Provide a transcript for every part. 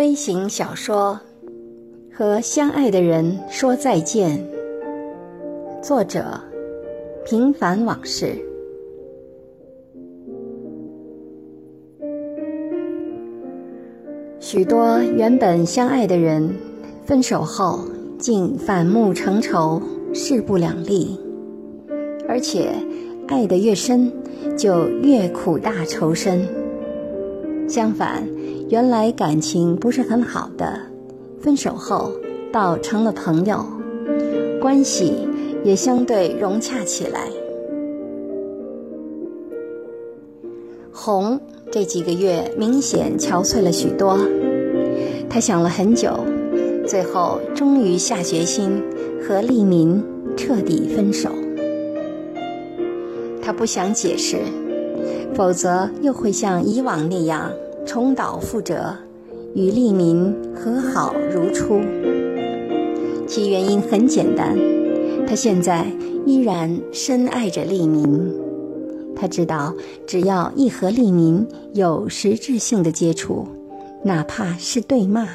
微型小说《和相爱的人说再见》，作者：平凡往事。许多原本相爱的人，分手后竟反目成仇，势不两立。而且，爱得越深，就越苦大仇深。相反，原来感情不是很好的，分手后倒成了朋友，关系也相对融洽起来。红这几个月明显憔悴了许多，他想了很久，最后终于下决心和利民彻底分手。他不想解释，否则又会像以往那样。重蹈覆辙，与利民和好如初。其原因很简单，他现在依然深爱着利民。他知道，只要一和利民有实质性的接触，哪怕是对骂，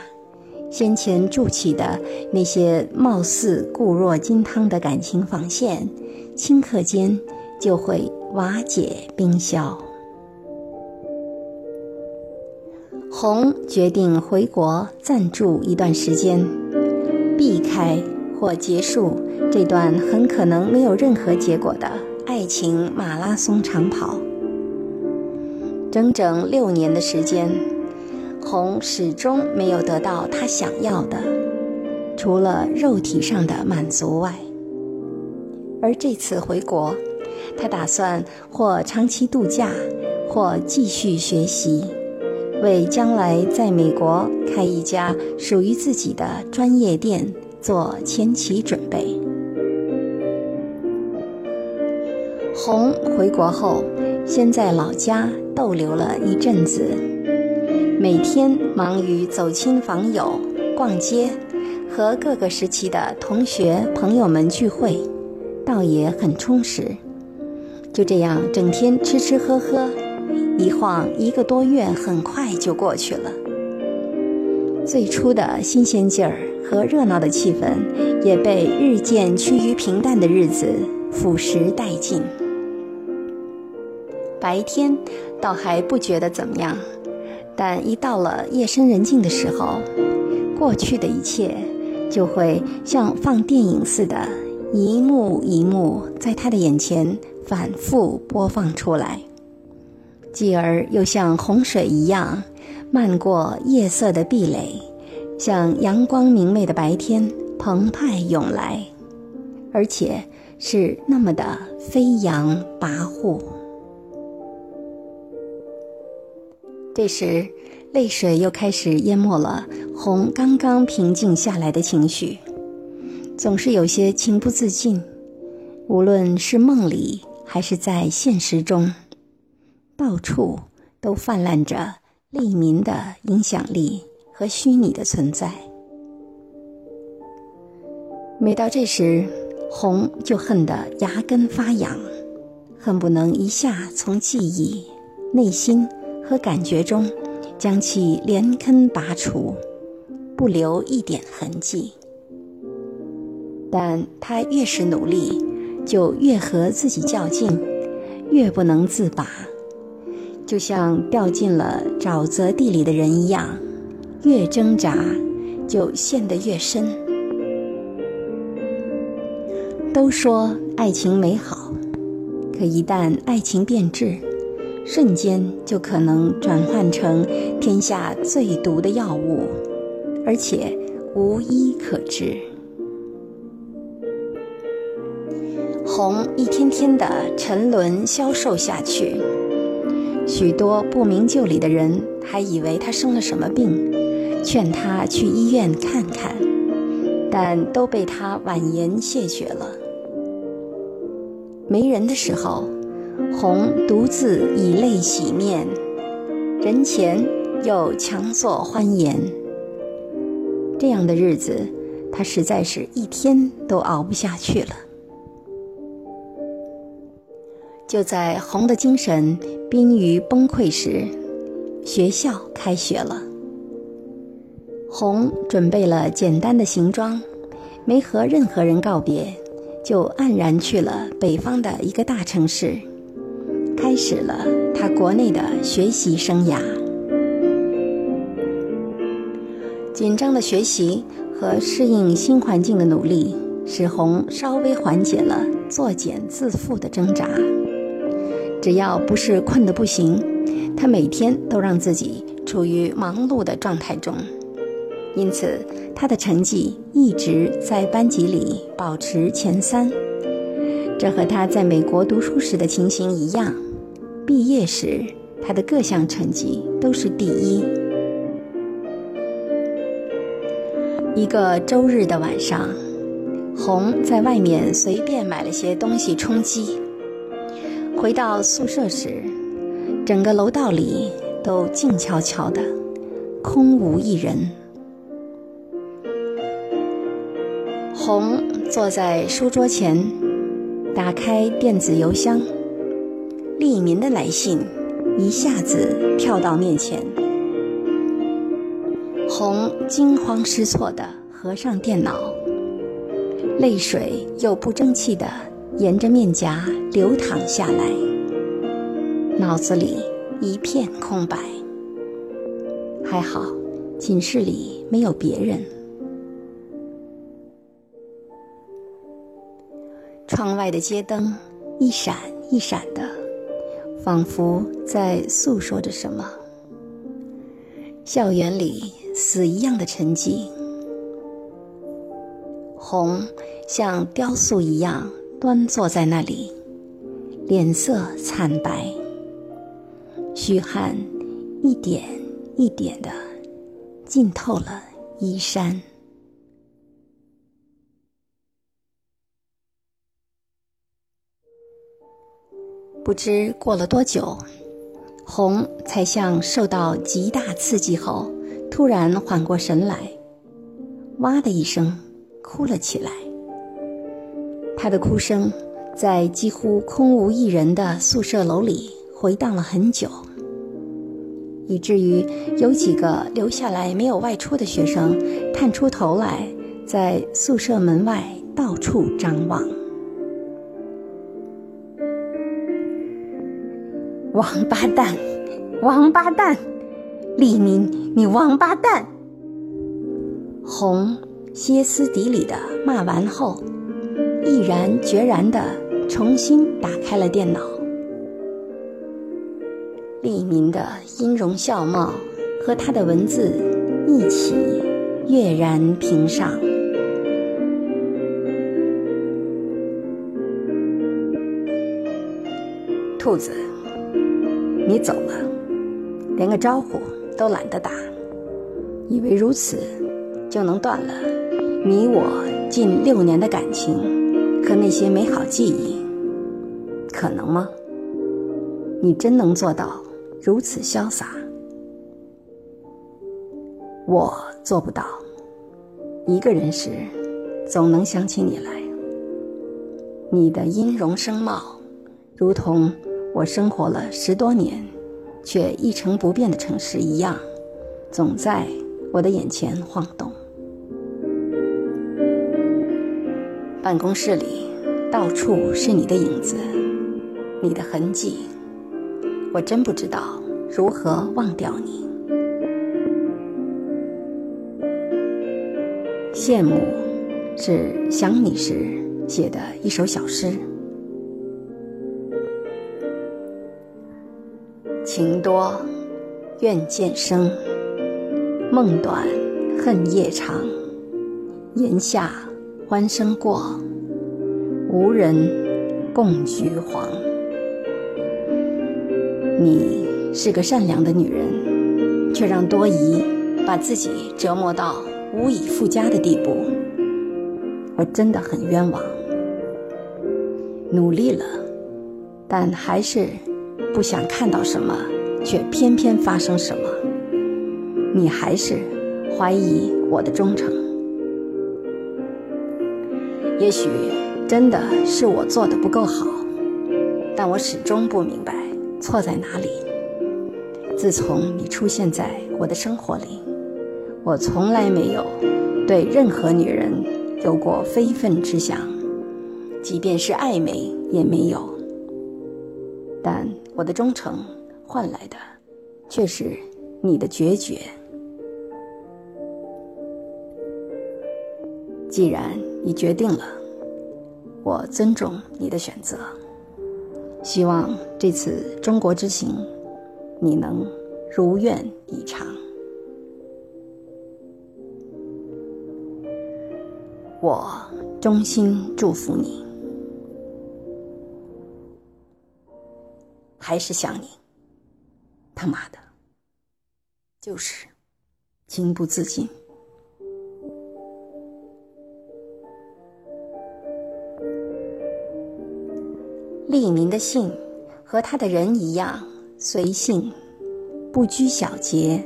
先前筑起的那些貌似固若金汤的感情防线，顷刻间就会瓦解冰消。红决定回国暂住一段时间，避开或结束这段很可能没有任何结果的爱情马拉松长跑。整整六年的时间，红始终没有得到他想要的，除了肉体上的满足外。而这次回国，他打算或长期度假，或继续学习。为将来在美国开一家属于自己的专业店做前期准备。红回国后，先在老家逗留了一阵子，每天忙于走亲访友、逛街，和各个时期的同学朋友们聚会，倒也很充实。就这样，整天吃吃喝喝。一晃一个多月，很快就过去了。最初的新鲜劲儿和热闹的气氛，也被日渐趋于平淡的日子腐蚀殆尽。白天倒还不觉得怎么样，但一到了夜深人静的时候，过去的一切就会像放电影似的，一幕一幕在他的眼前反复播放出来。继而又像洪水一样漫过夜色的壁垒，像阳光明媚的白天澎湃涌来，而且是那么的飞扬跋扈。这时，泪水又开始淹没了红刚刚平静下来的情绪，总是有些情不自禁，无论是梦里还是在现实中。到处都泛滥着利民的影响力和虚拟的存在。每到这时，红就恨得牙根发痒，恨不能一下从记忆、内心和感觉中将其连根拔除，不留一点痕迹。但他越是努力，就越和自己较劲，越不能自拔。就像掉进了沼泽地里的人一样，越挣扎就陷得越深。都说爱情美好，可一旦爱情变质，瞬间就可能转换成天下最毒的药物，而且无医可治。红一天天的沉沦消瘦下去。许多不明就里的人还以为他生了什么病，劝他去医院看看，但都被他婉言谢绝了。没人的时候，红独自以泪洗面，人前又强作欢颜。这样的日子，他实在是一天都熬不下去了。就在红的精神濒于崩溃时，学校开学了。红准备了简单的行装，没和任何人告别，就黯然去了北方的一个大城市，开始了他国内的学习生涯。紧张的学习和适应新环境的努力，使红稍微缓解了作茧自缚的挣扎。只要不是困得不行，他每天都让自己处于忙碌的状态中。因此，他的成绩一直在班级里保持前三。这和他在美国读书时的情形一样。毕业时，他的各项成绩都是第一。一个周日的晚上，红在外面随便买了些东西充饥。回到宿舍时，整个楼道里都静悄悄的，空无一人。红坐在书桌前，打开电子邮箱，利民的来信一下子跳到面前。红惊慌失措的合上电脑，泪水又不争气的沿着面颊流淌下来，脑子里一片空白。还好，寝室里没有别人。窗外的街灯一闪一闪的，仿佛在诉说着什么。校园里死一样的沉寂，红像雕塑一样端坐在那里，脸色惨白，虚汗一点一点的浸透了衣衫。不知过了多久，红才像受到极大刺激后突然缓过神来，哇的一声哭了起来。他的哭声在几乎空无一人的宿舍楼里回荡了很久，以至于有几个留下来没有外出的学生探出头来，在宿舍门外到处张望。王八蛋，王八蛋，李明，你王八蛋！红歇斯底里的骂完后，毅然决然的重新打开了电脑。利民的音容笑貌和他的文字一起跃然屏上。兔子。你走了，连个招呼都懒得打，以为如此就能断了你我近六年的感情和那些美好记忆，可能吗？你真能做到如此潇洒？我做不到。一个人时，总能想起你来。你的音容声貌，如同……我生活了十多年，却一成不变的城市一样，总在我的眼前晃动。办公室里到处是你的影子，你的痕迹，我真不知道如何忘掉你。羡慕是想你时写的一首小诗。情多，愿渐生；梦短，恨夜长。檐下欢声过，无人共橘黄。你是个善良的女人，却让多疑把自己折磨到无以复加的地步。我真的很冤枉，努力了，但还是。不想看到什么，却偏偏发生什么。你还是怀疑我的忠诚。也许真的是我做的不够好，但我始终不明白错在哪里。自从你出现在我的生活里，我从来没有对任何女人有过非分之想，即便是暧昧也没有。但我的忠诚换来的却是你的决绝。既然你决定了，我尊重你的选择。希望这次中国之行，你能如愿以偿。我衷心祝福你。还是想你，他妈的，就是情不自禁。利民的信和他的人一样随性，不拘小节，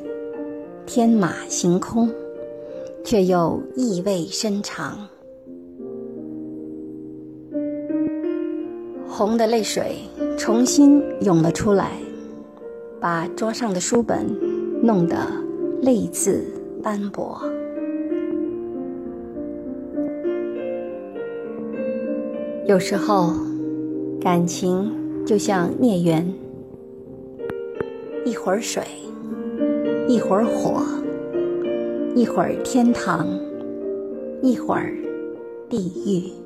天马行空，却又意味深长。红的泪水重新涌了出来，把桌上的书本弄得泪渍斑驳。有时候。感情就像孽缘，一会儿水，一会儿火，一会儿天堂，一会儿地狱。